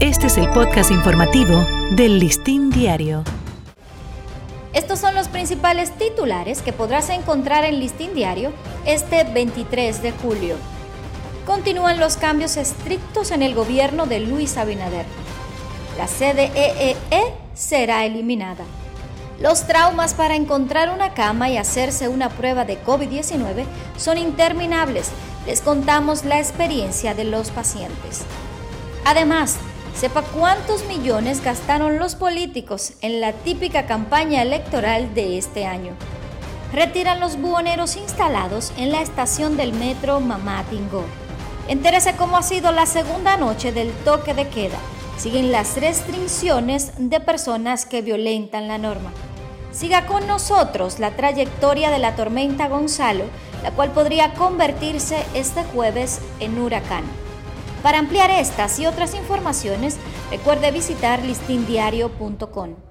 Este es el podcast informativo del Listín Diario. Estos son los principales titulares que podrás encontrar en Listín Diario este 23 de julio. Continúan los cambios estrictos en el gobierno de Luis Abinader. La CDEE e e será eliminada. Los traumas para encontrar una cama y hacerse una prueba de COVID-19 son interminables. Les contamos la experiencia de los pacientes. Además, sepa cuántos millones gastaron los políticos en la típica campaña electoral de este año. Retiran los buhoneros instalados en la estación del metro Mamá Tingó. Entérese cómo ha sido la segunda noche del toque de queda. Siguen las restricciones de personas que violentan la norma. Siga con nosotros la trayectoria de la tormenta Gonzalo, la cual podría convertirse este jueves en huracán. Para ampliar estas y otras informaciones, recuerde visitar listindiario.com.